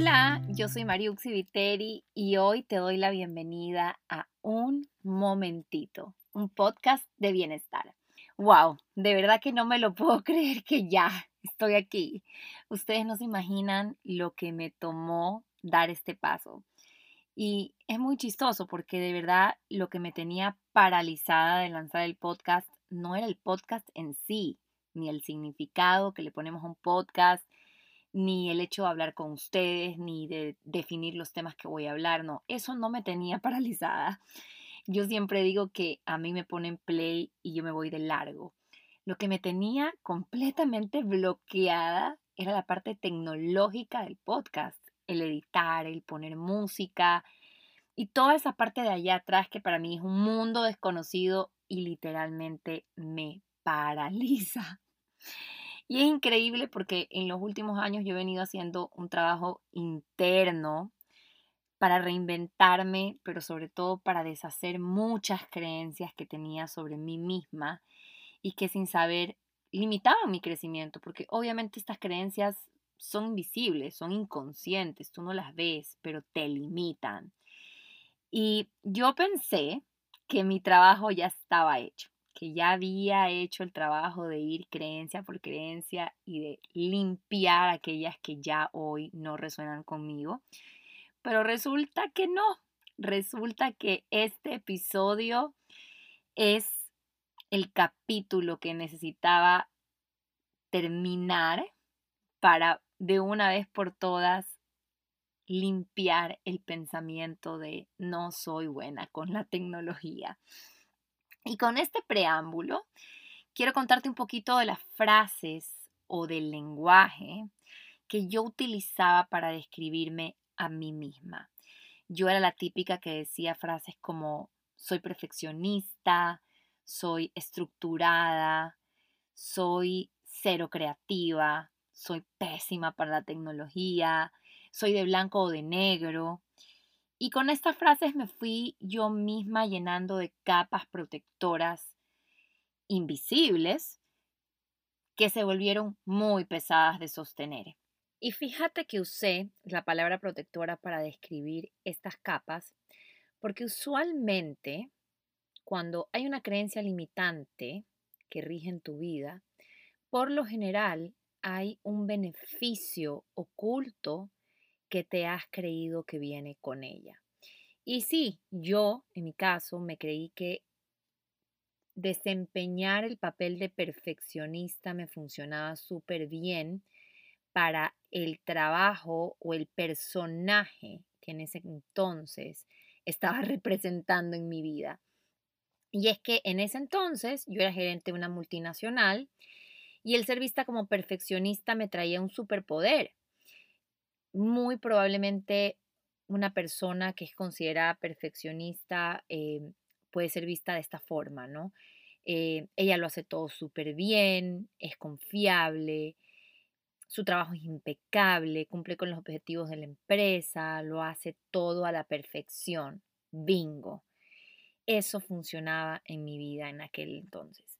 Hola, yo soy Mariuxi Viteri y hoy te doy la bienvenida a Un Momentito, un podcast de bienestar. ¡Wow! De verdad que no me lo puedo creer que ya estoy aquí. Ustedes no se imaginan lo que me tomó dar este paso. Y es muy chistoso porque de verdad lo que me tenía paralizada de lanzar el podcast no era el podcast en sí, ni el significado que le ponemos a un podcast, ni el hecho de hablar con ustedes, ni de definir los temas que voy a hablar, no, eso no me tenía paralizada. Yo siempre digo que a mí me ponen play y yo me voy de largo. Lo que me tenía completamente bloqueada era la parte tecnológica del podcast, el editar, el poner música y toda esa parte de allá atrás que para mí es un mundo desconocido y literalmente me paraliza. Y es increíble porque en los últimos años yo he venido haciendo un trabajo interno para reinventarme, pero sobre todo para deshacer muchas creencias que tenía sobre mí misma y que sin saber limitaban mi crecimiento, porque obviamente estas creencias son invisibles, son inconscientes, tú no las ves, pero te limitan. Y yo pensé que mi trabajo ya estaba hecho, que ya había hecho el trabajo de ir creencia por creencia y de limpiar aquellas que ya hoy no resuenan conmigo. Pero resulta que no, resulta que este episodio es el capítulo que necesitaba terminar para de una vez por todas limpiar el pensamiento de no soy buena con la tecnología. Y con este preámbulo, quiero contarte un poquito de las frases o del lenguaje que yo utilizaba para describirme a mí misma. Yo era la típica que decía frases como soy perfeccionista, soy estructurada, soy cero creativa, soy pésima para la tecnología, soy de blanco o de negro. Y con estas frases me fui yo misma llenando de capas protectoras invisibles que se volvieron muy pesadas de sostener. Y fíjate que usé la palabra protectora para describir estas capas porque usualmente cuando hay una creencia limitante que rige en tu vida, por lo general hay un beneficio oculto que te has creído que viene con ella. Y sí, yo, en mi caso, me creí que desempeñar el papel de perfeccionista me funcionaba súper bien para el trabajo o el personaje que en ese entonces estaba representando en mi vida. Y es que en ese entonces yo era gerente de una multinacional y el ser vista como perfeccionista me traía un superpoder muy probablemente una persona que es considerada perfeccionista eh, puede ser vista de esta forma, ¿no? Eh, ella lo hace todo súper bien, es confiable, su trabajo es impecable, cumple con los objetivos de la empresa, lo hace todo a la perfección. Bingo. Eso funcionaba en mi vida en aquel entonces.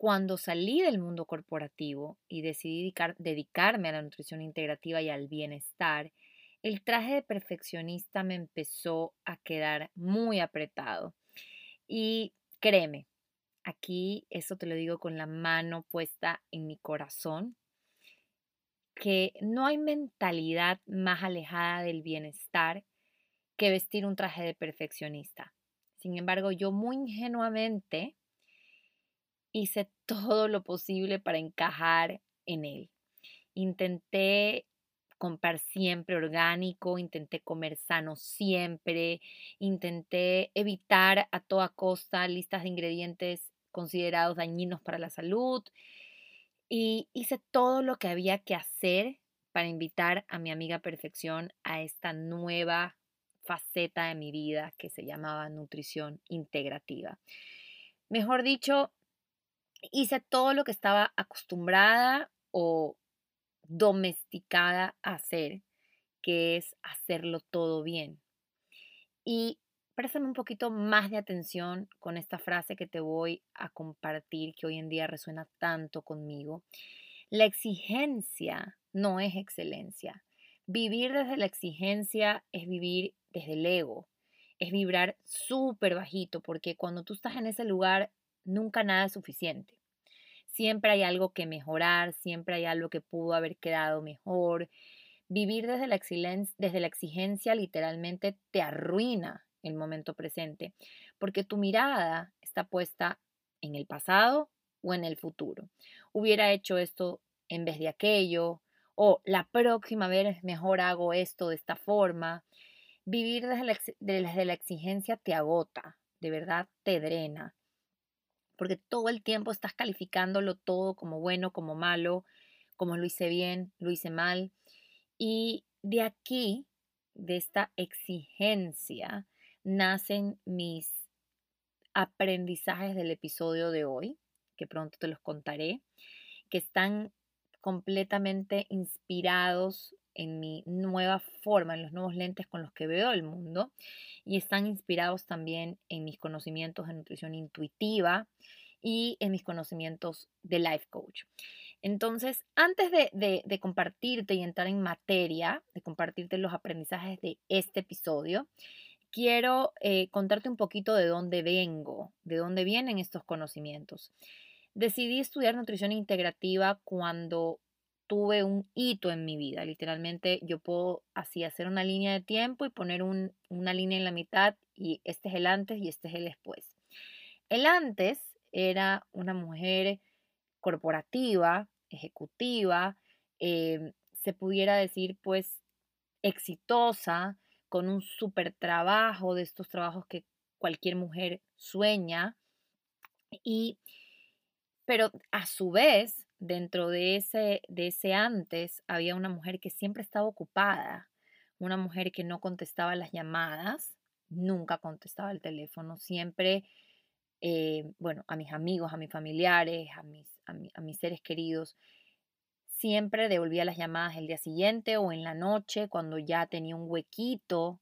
Cuando salí del mundo corporativo y decidí dedicarme a la nutrición integrativa y al bienestar, el traje de perfeccionista me empezó a quedar muy apretado. Y créeme, aquí eso te lo digo con la mano puesta en mi corazón, que no hay mentalidad más alejada del bienestar que vestir un traje de perfeccionista. Sin embargo, yo muy ingenuamente hice todo lo posible para encajar en él. Intenté comprar siempre orgánico, intenté comer sano siempre, intenté evitar a toda costa listas de ingredientes considerados dañinos para la salud y hice todo lo que había que hacer para invitar a mi amiga Perfección a esta nueva faceta de mi vida que se llamaba nutrición integrativa. Mejor dicho, hice todo lo que estaba acostumbrada o domesticada a hacer, que es hacerlo todo bien. Y préstame un poquito más de atención con esta frase que te voy a compartir, que hoy en día resuena tanto conmigo. La exigencia no es excelencia. Vivir desde la exigencia es vivir desde el ego, es vibrar súper bajito, porque cuando tú estás en ese lugar, nunca nada es suficiente. Siempre hay algo que mejorar, siempre hay algo que pudo haber quedado mejor. Vivir desde la, desde la exigencia literalmente te arruina el momento presente, porque tu mirada está puesta en el pasado o en el futuro. Hubiera hecho esto en vez de aquello, o la próxima vez mejor hago esto de esta forma. Vivir desde la exigencia te agota, de verdad te drena, porque todo el tiempo estás calificándolo todo como bueno, como malo, como lo hice bien, lo hice mal. Y de aquí, de esta exigencia, nacen mis aprendizajes del episodio de hoy, que pronto te los contaré, que están completamente inspirados en mi nueva forma, en los nuevos lentes con los que veo el mundo y están inspirados también en mis conocimientos de nutrición intuitiva y en mis conocimientos de life coach. Entonces, antes de, compartirte y entrar en materia, de compartirte los aprendizajes de este episodio, quiero eh, contarte un poquito de dónde vengo, de dónde vienen estos conocimientos. Decidí estudiar nutrición integrativa cuando tuve un hito en mi vida. Literalmente yo puedo así hacer una línea de tiempo y poner una línea en la mitad y este es el antes y este es el después. El antes era una mujer corporativa, ejecutiva, em, se pudiera decir pues exitosa, con un super trabajo, de estos trabajos que cualquier mujer sueña. Y, pero a su vez, dentro de ese, de ese antes, había una mujer que siempre estaba ocupada, una mujer que no contestaba las llamadas, nunca contestaba el teléfono, siempre, eh, bueno, a mis amigos, a mis familiares, a mis, a mis seres queridos, Siempre devolvía las llamadas el día siguiente o en la noche cuando ya tenía un huequito.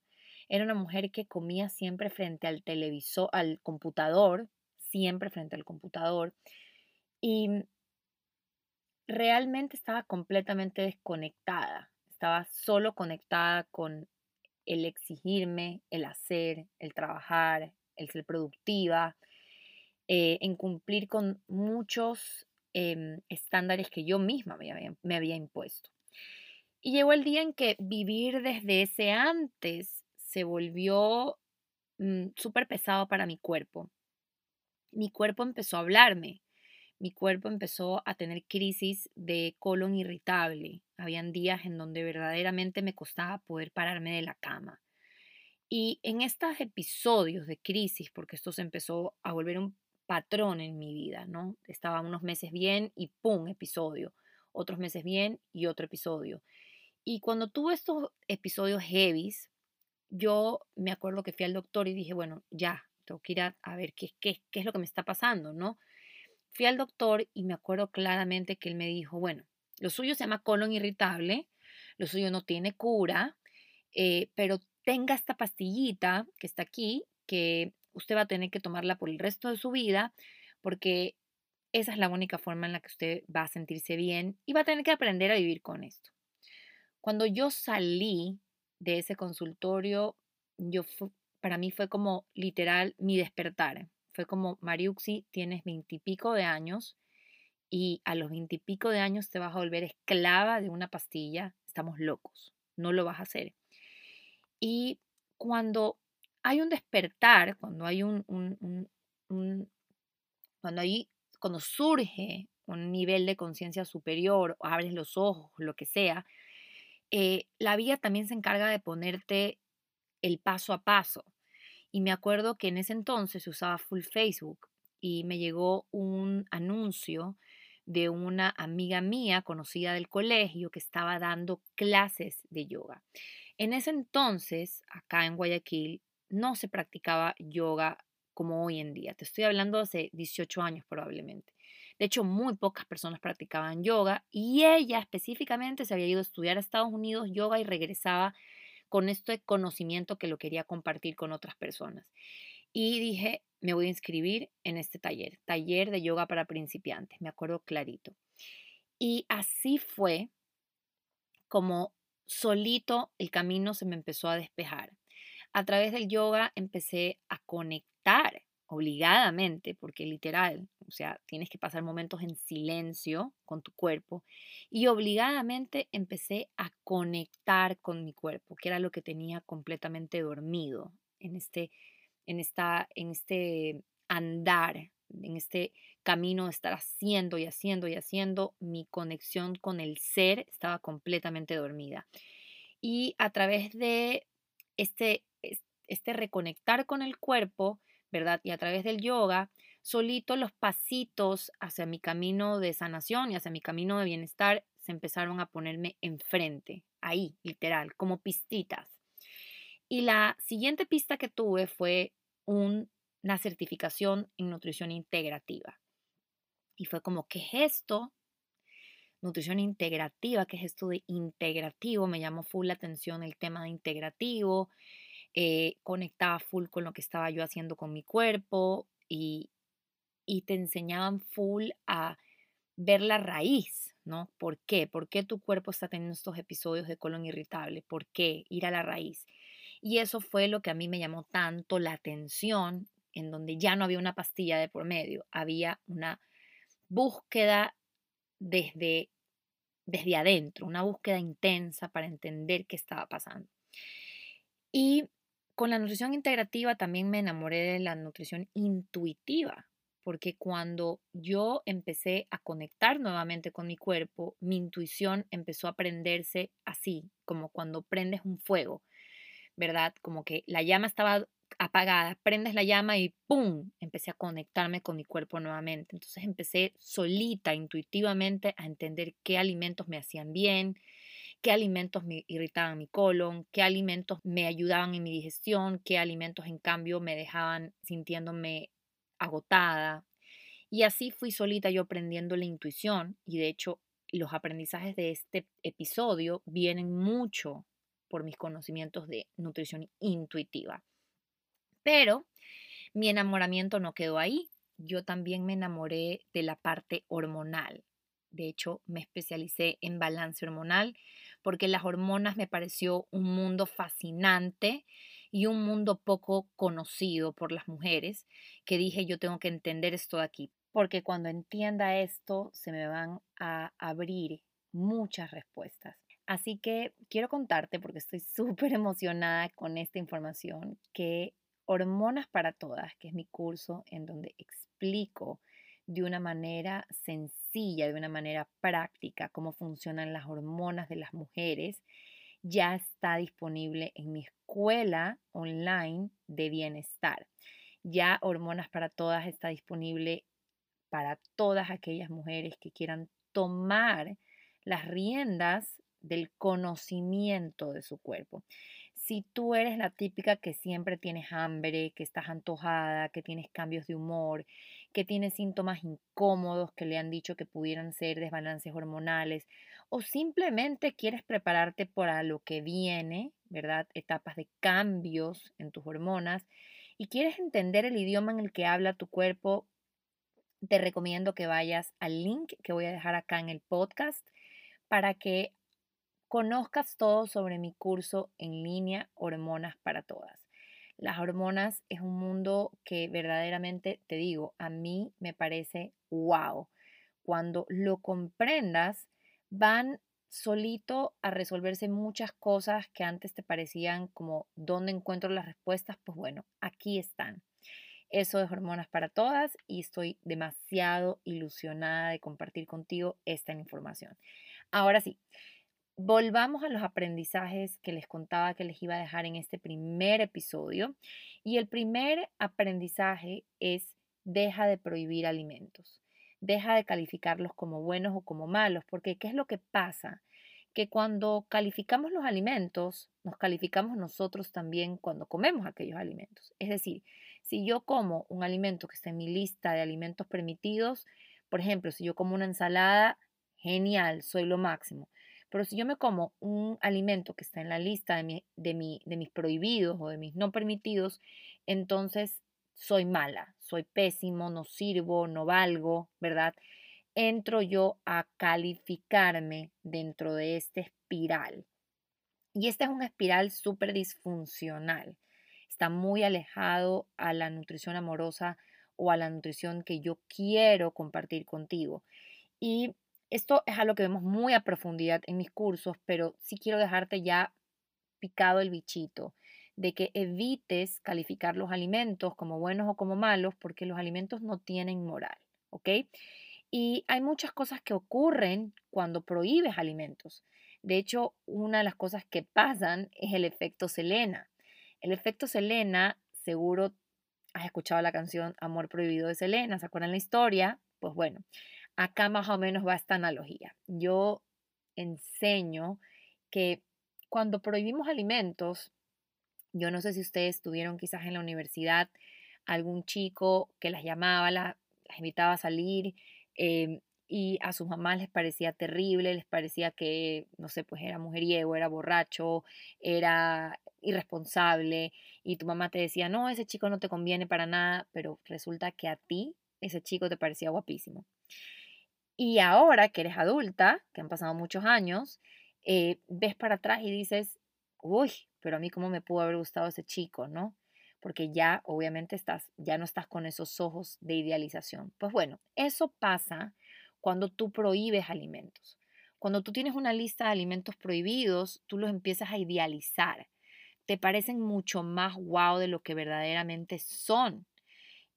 Era una mujer que comía siempre frente al televisor, al computador, siempre frente al computador. Y realmente estaba completamente desconectada. Estaba solo conectada con el exigirme, el hacer, el trabajar, el ser productiva, eh, en cumplir con muchos Em, estándares que yo misma me había, impuesto. Y llegó el día en que vivir desde ese antes se volvió mm, súper pesado para mi cuerpo. Mi cuerpo empezó a hablarme. Mi cuerpo empezó a tener crisis de colon irritable. Habían días en donde verdaderamente me costaba poder pararme de la cama. Y en estos episodios de crisis, porque esto se empezó a volver un patrón en mi vida, ¿no? Estaba unos meses bien y ¡pum! episodio. Otros meses bien y otro episodio. Y cuando tuve estos episodios heavies, yo me acuerdo que fui al doctor y dije, bueno, ya, tengo que ir a, ver qué, qué, qué es lo que me está pasando, ¿no? Fui al doctor y me acuerdo claramente que él me dijo, bueno, lo suyo se llama colon irritable, lo suyo no tiene cura, eh, pero tenga esta pastillita que está aquí, que usted va a tener que tomarla por el resto de su vida porque esa es la única forma en la que usted va a sentirse bien y va a tener que aprender a vivir con esto. Cuando yo salí de ese consultorio, yo para mí fue como literal mi despertar. Fue como, Mariuxi, tienes veintipico de años y a los veintipico de años te vas a volver esclava de una pastilla. Estamos locos, no lo vas a hacer. Y cuando hay un despertar, cuando hay un, cuando hay, cuando surge un nivel de conciencia superior, abres los ojos, lo que sea, eh, la vida también se encarga de ponerte el paso a paso. Y me acuerdo que en ese entonces usaba full Facebook y me llegó un anuncio de una amiga mía conocida del colegio que estaba dando clases de yoga. En ese entonces, acá en Guayaquil, no se practicaba yoga como hoy en día. Te estoy hablando hace 18 años probablemente. De hecho, muy pocas personas practicaban yoga y ella específicamente se había ido a estudiar a Estados Unidos yoga y regresaba con este conocimiento que lo quería compartir con otras personas. Y dije, me voy a inscribir en este taller, taller de yoga para principiantes, me acuerdo clarito. Y así fue como solito el camino se me empezó a despejar. A través del yoga empecé a conectar obligadamente, porque literal, o sea, tienes que pasar momentos en silencio con tu cuerpo, y obligadamente empecé a conectar con mi cuerpo, que era lo que tenía completamente dormido en este, en esta, en este andar, en este camino de estar haciendo y haciendo y haciendo, mi conexión con el ser estaba completamente dormida. Y a través de este, este reconectar con el cuerpo, ¿verdad? Y a través del yoga, solito los pasitos hacia mi camino de sanación y hacia mi camino de bienestar se empezaron a ponerme enfrente, ahí, literal, como pistitas. Y la siguiente pista que tuve fue una certificación en nutrición integrativa. Y fue como, ¿qué es esto? Nutrición integrativa, ¿qué es esto de integrativo? Me llamó full la atención el tema de integrativo. Eh, conectaba full con lo que estaba yo haciendo con mi cuerpo y, y te enseñaban full a ver la raíz, ¿no? ¿Por qué? ¿Por qué tu cuerpo está teniendo estos episodios de colon irritable? ¿Por qué? Ir a la raíz. Y eso fue lo que a mí me llamó tanto la atención, en donde ya no había una pastilla de por medio, había una búsqueda desde, desde adentro, una búsqueda intensa para entender qué estaba pasando. Y con la nutrición integrativa también me enamoré de la nutrición intuitiva, porque cuando yo empecé a conectar nuevamente con mi cuerpo, mi intuición empezó a prenderse así, como cuando prendes un fuego, ¿verdad? Como que la llama estaba apagada, prendes la llama y ¡pum! Empecé a conectarme con mi cuerpo nuevamente. Entonces empecé solita, intuitivamente, a entender qué alimentos me hacían bien, qué alimentos me irritaban mi colon, qué alimentos me ayudaban en mi digestión, qué alimentos en cambio me dejaban sintiéndome agotada. Y así fui solita yo aprendiendo la intuición y de hecho los aprendizajes de este episodio vienen mucho por mis conocimientos de nutrición intuitiva. Pero mi enamoramiento no quedó ahí. Yo también me enamoré de la parte hormonal. De hecho, me especialicé en balance hormonal porque las hormonas me pareció un mundo fascinante y un mundo poco conocido por las mujeres, que dije yo tengo que entender esto de aquí, porque cuando entienda esto se me van a abrir muchas respuestas. Así que quiero contarte, porque estoy súper emocionada con esta información, que Hormonas para Todas, que es mi curso en donde explico de una manera sencilla, de una manera práctica, cómo funcionan las hormonas de las mujeres, ya está disponible en mi escuela online de bienestar. Ya Hormonas para Todas está disponible para todas aquellas mujeres que quieran tomar las riendas del conocimiento de su cuerpo. Si tú eres la típica que siempre tienes hambre, que estás antojada, que tienes cambios de humor, que tienes síntomas incómodos que le han dicho que pudieran ser desbalances hormonales, o simplemente quieres prepararte para lo que viene, ¿verdad? Etapas de cambios en tus hormonas, y quieres entender el idioma en el que habla tu cuerpo, te recomiendo que vayas al link que voy a dejar acá en el podcast para que conozcas todo sobre mi curso en línea Hormonas para Todas. Las hormonas es un mundo que verdaderamente, te digo, a mí me parece wow. Cuando lo comprendas, van solito a resolverse muchas cosas que antes te parecían como dónde encuentro las respuestas, pues bueno, aquí están. Eso es Hormonas para Todas y estoy demasiado ilusionada de compartir contigo esta información. Ahora sí, volvamos a los aprendizajes que les contaba que les iba a dejar en este primer episodio. Y el primer aprendizaje es deja de prohibir alimentos. Deja de calificarlos como buenos o como malos, porque ¿qué es lo que pasa? Que cuando calificamos los alimentos, nos calificamos nosotros también cuando comemos aquellos alimentos. Es decir, si yo como un alimento que está en mi lista de alimentos permitidos, por ejemplo, si yo como una ensalada, genial, soy lo máximo. Pero si yo me como un alimento que está en la lista de, de, de mis prohibidos o de mis no permitidos, entonces soy mala, soy pésimo, no sirvo, no valgo, ¿verdad? Entro yo a calificarme dentro de este espiral. Y este es un espiral súper disfuncional. Está muy alejado a la nutrición amorosa o a la nutrición que yo quiero compartir contigo. Y esto es algo que vemos muy a profundidad en mis cursos, pero sí quiero dejarte ya picado el bichito de que evites calificar los alimentos como buenos o como malos, porque los alimentos no tienen moral, ¿ok? Y hay muchas cosas que ocurren cuando prohíbes alimentos. De hecho, una de las cosas que pasan es el efecto Selena. El efecto Selena, seguro has escuchado la canción Amor Prohibido de Selena, ¿se acuerdan la historia? Pues bueno, acá más o menos va esta analogía. Yo enseño que cuando prohibimos alimentos, yo no sé si ustedes tuvieron quizás en la universidad algún chico que las llamaba, las, invitaba a salir em, y a sus mamás les parecía terrible, les parecía que, no sé, pues era mujeriego, era borracho, era irresponsable y tu mamá te decía, no, ese chico no te conviene para nada, pero resulta que a ti ese chico te parecía guapísimo. Y ahora que eres adulta, que han pasado muchos años, eh, ves para atrás y dices, uy, pero a mí cómo me pudo haber gustado ese chico, ¿no? Porque ya obviamente estás, ya no estás con esos ojos de idealización. Pues bueno, eso pasa cuando tú prohíbes alimentos. Cuando tú tienes una lista de alimentos prohibidos, tú los empiezas a idealizar. Te parecen mucho más guau de lo que verdaderamente son.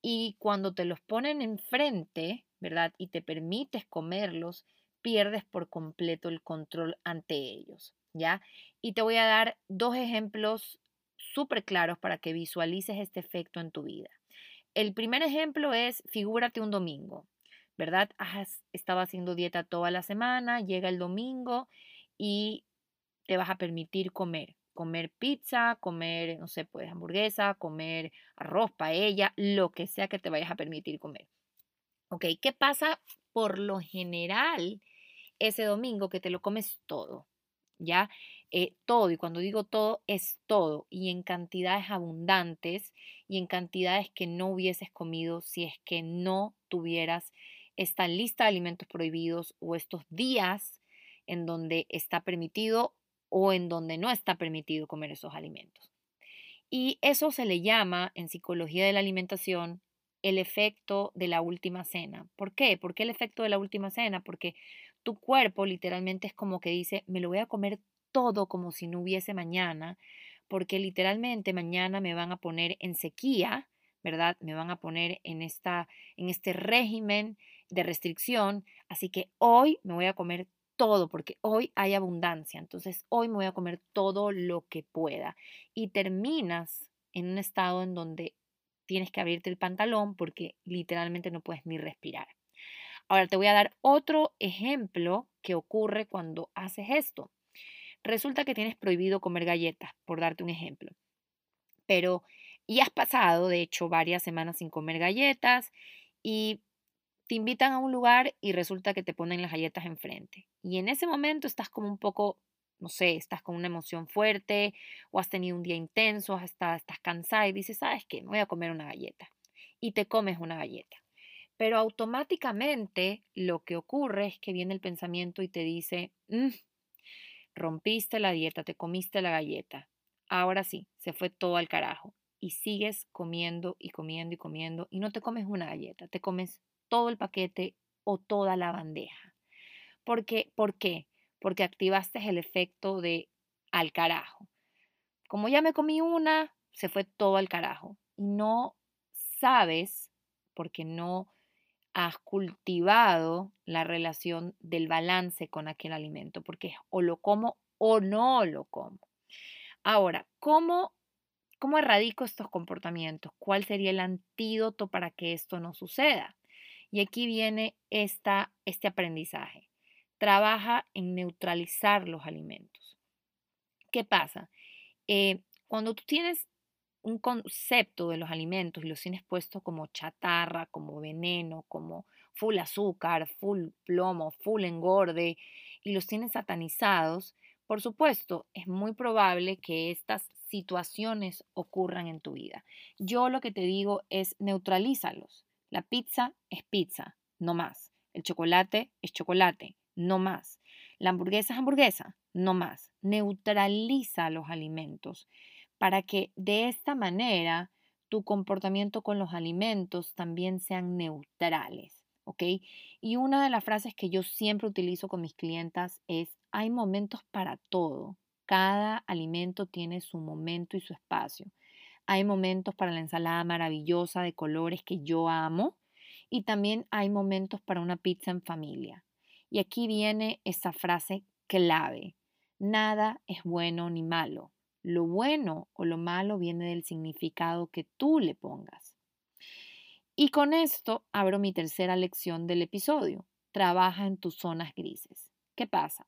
Y cuando te los ponen enfrente, ¿verdad? Y te permites comerlos, pierdes por completo el control ante ellos, ¿ya? Y te voy a dar dos ejemplos súper claros para que visualices este efecto en tu vida. El primer ejemplo es, figúrate un domingo, ¿verdad? Has estado haciendo dieta toda la semana, llega el domingo y te vas a permitir comer. Comer pizza, comer, no sé, pues hamburguesa, comer arroz, paella, lo que sea que te vayas a permitir comer. ¿Ok? ¿Qué pasa por lo general ese domingo que te lo comes todo? ¿Ya? Eh, todo, y cuando digo todo, es todo, y en cantidades abundantes y en cantidades que no hubieses comido si es que no tuvieras esta lista de alimentos prohibidos o estos días en donde está permitido o en donde no está permitido comer esos alimentos. Y eso se le llama en psicología de la alimentación el efecto de la última cena. ¿Por qué? ¿Por qué el efecto de la última cena? Porque tu cuerpo literalmente es como que dice, me lo voy a comer todo como si no hubiese mañana, porque literalmente mañana me van a poner en sequía, ¿verdad? Me van a poner en, esta, en este régimen de restricción, así que hoy me voy a comer todo, porque hoy hay abundancia, entonces hoy me voy a comer todo lo que pueda. Y terminas en un estado en donde tienes que abrirte el pantalón porque literalmente no puedes ni respirar. Ahora te voy a dar otro ejemplo que ocurre cuando haces esto. Resulta que tienes prohibido comer galletas, por darte un ejemplo. Pero, y has pasado, de hecho, varias semanas sin comer galletas y te invitan a un lugar y resulta que te ponen las galletas enfrente. Y en ese momento estás como un poco, no sé, estás con una emoción fuerte o has tenido un día intenso, hasta estás cansada y dices, ¿sabes qué? Me voy a comer una galleta. Y te comes una galleta. Pero automáticamente lo que ocurre es que viene el pensamiento y te dice, mm, Rompiste la dieta, te comiste la galleta. Ahora sí, se fue todo al carajo. Y sigues comiendo y comiendo y comiendo y no te comes una galleta, te comes todo el paquete o toda la bandeja. Porque, ¿Por qué? Porque activaste el efecto de al carajo. Como ya me comí una, se fue todo al carajo. Y no sabes, porque no has cultivado la relación del balance con aquel alimento, porque o lo como o no lo como. Ahora, ¿cómo, cómo erradico estos comportamientos? ¿Cuál sería el antídoto para que esto no suceda? Y aquí viene esta, este aprendizaje. Trabaja en neutralizar los alimentos. ¿Qué pasa? Eh, cuando tú tienes un concepto de los alimentos y los tienes puesto como chatarra, como veneno, como full azúcar, full plomo, full engorde y los tienes satanizados, por supuesto, es muy probable que estas situaciones ocurran en tu vida. Yo lo que te digo es neutralízalos. La pizza es pizza, no más. El chocolate es chocolate, no más. La hamburguesa es hamburguesa, no más. Neutraliza los alimentos para que de esta manera tu comportamiento con los alimentos también sean neutrales, ¿ok? Y una de las frases que yo siempre utilizo con mis clientas es, hay momentos para todo. Cada alimento tiene su momento y su espacio. Hay momentos para la ensalada maravillosa de colores que yo amo y también hay momentos para una pizza en familia. Y aquí viene esa frase clave. Nada es bueno ni malo. Lo bueno o lo malo viene del significado que tú le pongas. Y con esto abro mi tercera lección del episodio. Trabaja en tus zonas grises. ¿Qué pasa?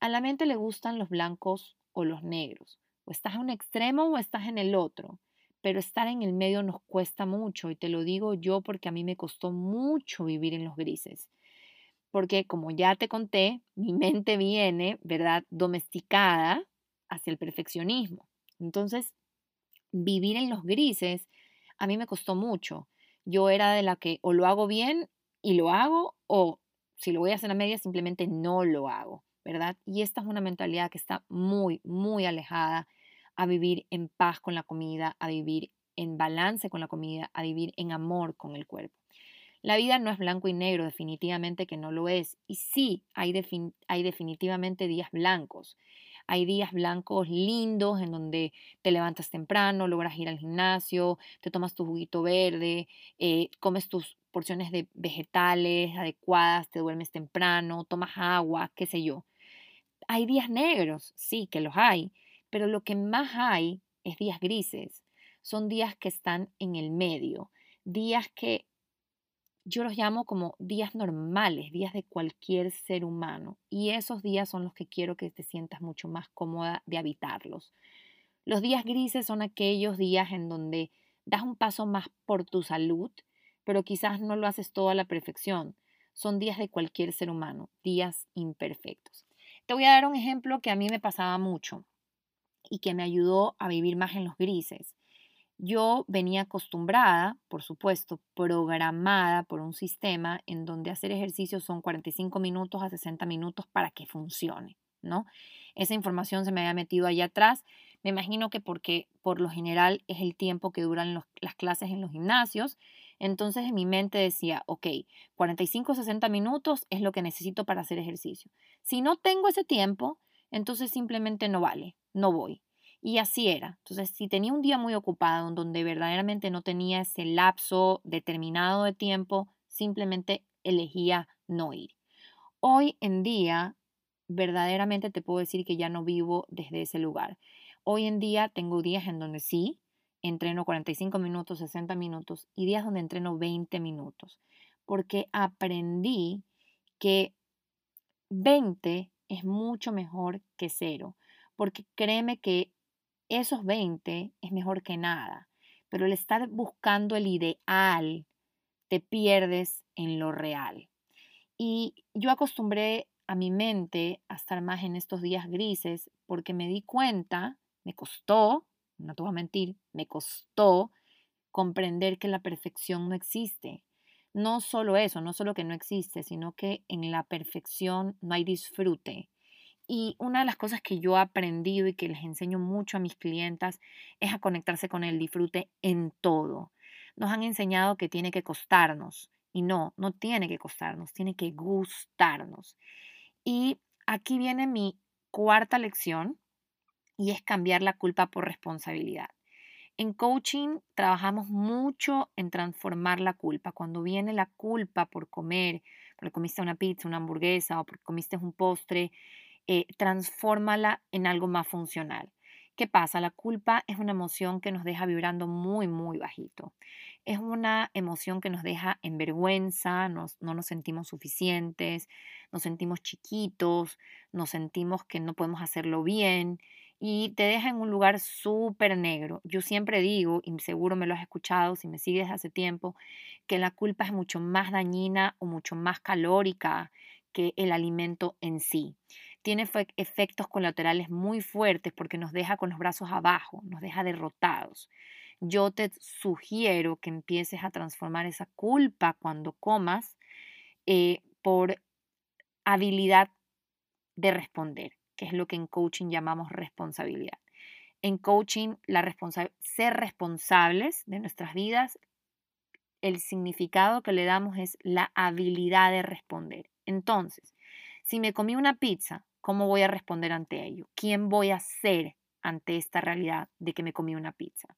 A la mente le gustan los blancos o los negros. O estás en un extremo o estás en el otro. Pero estar en el medio nos cuesta mucho y te lo digo yo porque a mí me costó mucho vivir en los grises. Porque como ya te conté, mi mente viene, ¿verdad?, domesticada hacia el perfeccionismo. Entonces, vivir en los grises a mí me costó mucho. Yo era de la que o lo hago bien y lo hago, o si lo voy a hacer a media, simplemente no lo hago, ¿verdad? Y esta es una mentalidad que está muy, muy alejada a vivir en paz con la comida, a vivir en balance con la comida, a vivir en amor con el cuerpo. La vida no es blanco y negro, definitivamente que no lo es. Y sí, hay, hay definitivamente días blancos. Hay días blancos lindos en donde te levantas temprano, logras ir al gimnasio, te tomas tu juguito verde, eh, comes tus porciones de vegetales adecuadas, te duermes temprano, tomas agua, qué sé yo. Hay días negros, sí, que los hay, pero lo que más hay es días grises. Son días que están en el medio, días que yo los llamo como días normales, días de cualquier ser humano. Y esos días son los que quiero que te sientas mucho más cómoda de habitarlos. Los días grises son aquellos días en donde das un paso más por tu salud, pero quizás no lo haces todo a la perfección. Son días de cualquier ser humano, días imperfectos. Te voy a dar un ejemplo que a mí me pasaba mucho y que me ayudó a vivir más en los grises. Yo venía acostumbrada, por supuesto, programada por un sistema en donde hacer ejercicio son 45 minutos a 60 minutos para que funcione, ¿no? Esa información se me había metido allá atrás. Me imagino que porque por lo general es el tiempo que duran las clases en los gimnasios. Entonces en mi mente decía, ok, 45 60 minutos es lo que necesito para hacer ejercicio. Si no tengo ese tiempo, entonces simplemente no vale, no voy. Y así era. Entonces, si tenía un día muy ocupado, en donde verdaderamente no tenía ese lapso determinado de tiempo, simplemente elegía no ir. Hoy en día, verdaderamente te puedo decir que ya no vivo desde ese lugar. Hoy en día tengo días en donde sí, entreno 45 minutos, 60 minutos y días donde entreno 20 minutos, porque aprendí que 20 es mucho mejor que cero, porque créeme que esos 20 es mejor que nada, pero el estar buscando el ideal, te pierdes en lo real. Y yo acostumbré a mi mente a estar más en estos días grises porque me di cuenta, me costó, no te voy a mentir, me costó comprender que la perfección no existe. No solo eso, no solo que no existe, sino que en la perfección no hay disfrute. Y una de las cosas que yo he aprendido y que les enseño mucho a mis clientas es a conectarse con el disfrute en todo. Nos han enseñado que tiene que costarnos y no, no tiene que costarnos, tiene que gustarnos. Y aquí viene mi cuarta lección y es cambiar la culpa por responsabilidad. En coaching trabajamos mucho en transformar la culpa. Cuando viene la culpa por comer, porque comiste una pizza, una hamburguesa o porque comiste un postre, eh, transfórmala en algo más funcional. ¿Qué pasa? La culpa es una emoción que nos deja vibrando muy, muy bajito. Es una emoción que nos deja en vergüenza, no nos sentimos suficientes, nos sentimos chiquitos, nos sentimos que no podemos hacerlo bien y te deja en un lugar súper negro. Yo siempre digo, y seguro me lo has escuchado si me sigues hace tiempo, que la culpa es mucho más dañina o mucho más calórica que el alimento en sí tiene efectos colaterales muy fuertes porque nos deja con los brazos abajo, nos deja derrotados. Yo te sugiero que empieces a transformar esa culpa cuando comas eh, por habilidad de responder, que es lo que en coaching llamamos responsabilidad. En coaching, la ser responsables de nuestras vidas, el significado que le damos es la habilidad de responder. Entonces, si me comí una pizza, ¿cómo voy a responder ante ello? ¿Quién voy a ser ante esta realidad de que me comí una pizza?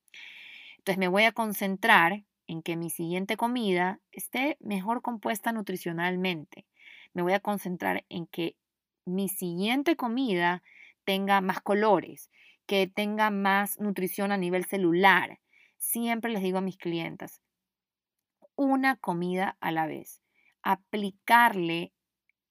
Entonces me voy a concentrar en que mi siguiente comida esté mejor compuesta nutricionalmente. Me voy a concentrar en que mi siguiente comida tenga más colores, que tenga más nutrición a nivel celular. Siempre les digo a mis clientes, una comida a la vez. Aplicarle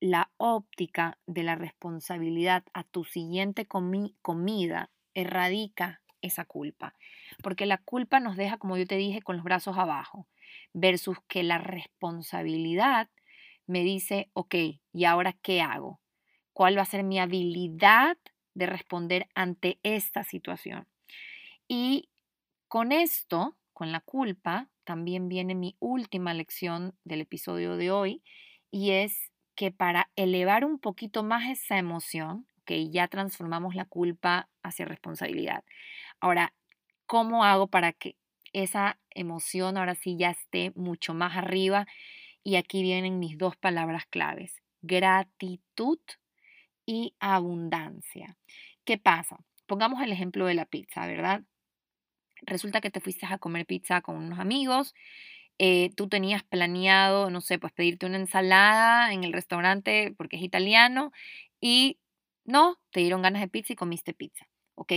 la óptica de la responsabilidad a tu siguiente comida erradica esa culpa. Porque la culpa nos deja, como yo te dije, con los brazos abajo, versus que la responsabilidad me dice, ok, ¿y ahora qué hago? ¿Cuál va a ser mi habilidad de responder ante esta situación? Y con esto, con la culpa, también viene mi última lección del episodio de hoy y es que para elevar un poquito más esa emoción, que ya transformamos la culpa hacia responsabilidad. Ahora, ¿cómo hago para que esa emoción ahora sí ya esté mucho más arriba? Y aquí vienen mis dos palabras claves, gratitud y abundancia. ¿Qué pasa? Pongamos el ejemplo de la pizza, ¿verdad? Resulta que te fuiste a comer pizza con unos amigos, eh, tú tenías planeado, no sé, pues pedirte una ensalada en el restaurante porque es italiano y no, te dieron ganas de pizza y comiste pizza. ¿ok?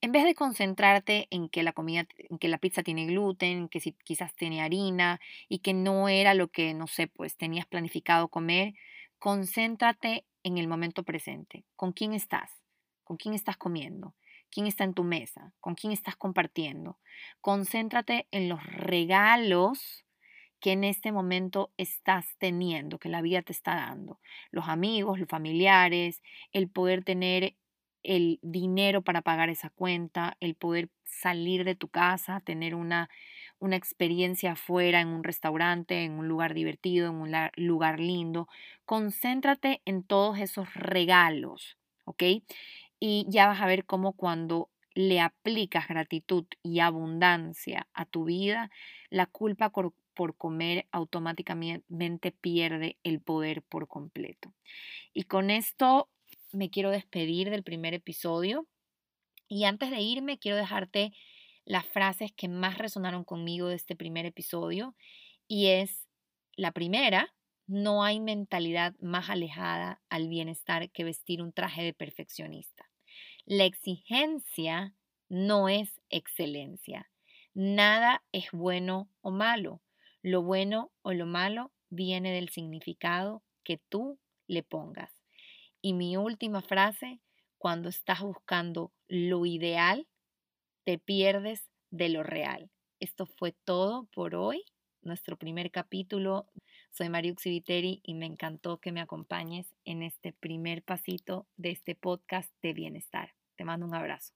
En vez de concentrarte en que la comida, en que la pizza tiene gluten, que si quizás tiene harina y que no era lo que, no sé, pues tenías planificado comer, concéntrate en el momento presente. ¿Con quién estás? ¿Con quién estás comiendo? ¿Quién está en tu mesa? ¿Con quién estás compartiendo? Concéntrate en los regalos que en este momento estás teniendo, que la vida te está dando. Los amigos, los familiares, el poder tener el dinero para pagar esa cuenta, el poder salir de tu casa, tener una, una experiencia afuera, en un restaurante, en un lugar divertido, en un lugar lindo. Concéntrate en todos esos regalos, ¿ok? Y ya vas a ver cómo cuando le aplicas gratitud y abundancia a tu vida, la culpa por, por comer automáticamente pierde el poder por completo. Y con esto me quiero despedir del primer episodio y antes de irme quiero dejarte las frases que más resonaron conmigo de este primer episodio y es la primera, no hay mentalidad más alejada al bienestar que vestir un traje de perfeccionista. La exigencia no es excelencia. Nada es bueno o malo. Lo bueno o lo malo viene del significado que tú le pongas. Y mi última frase, cuando estás buscando lo ideal, te pierdes de lo real. Esto fue todo por hoy, nuestro primer capítulo. Soy Mariuxi Viteri y me encantó que me acompañes en este primer pasito de este podcast de bienestar. Te mando un abrazo.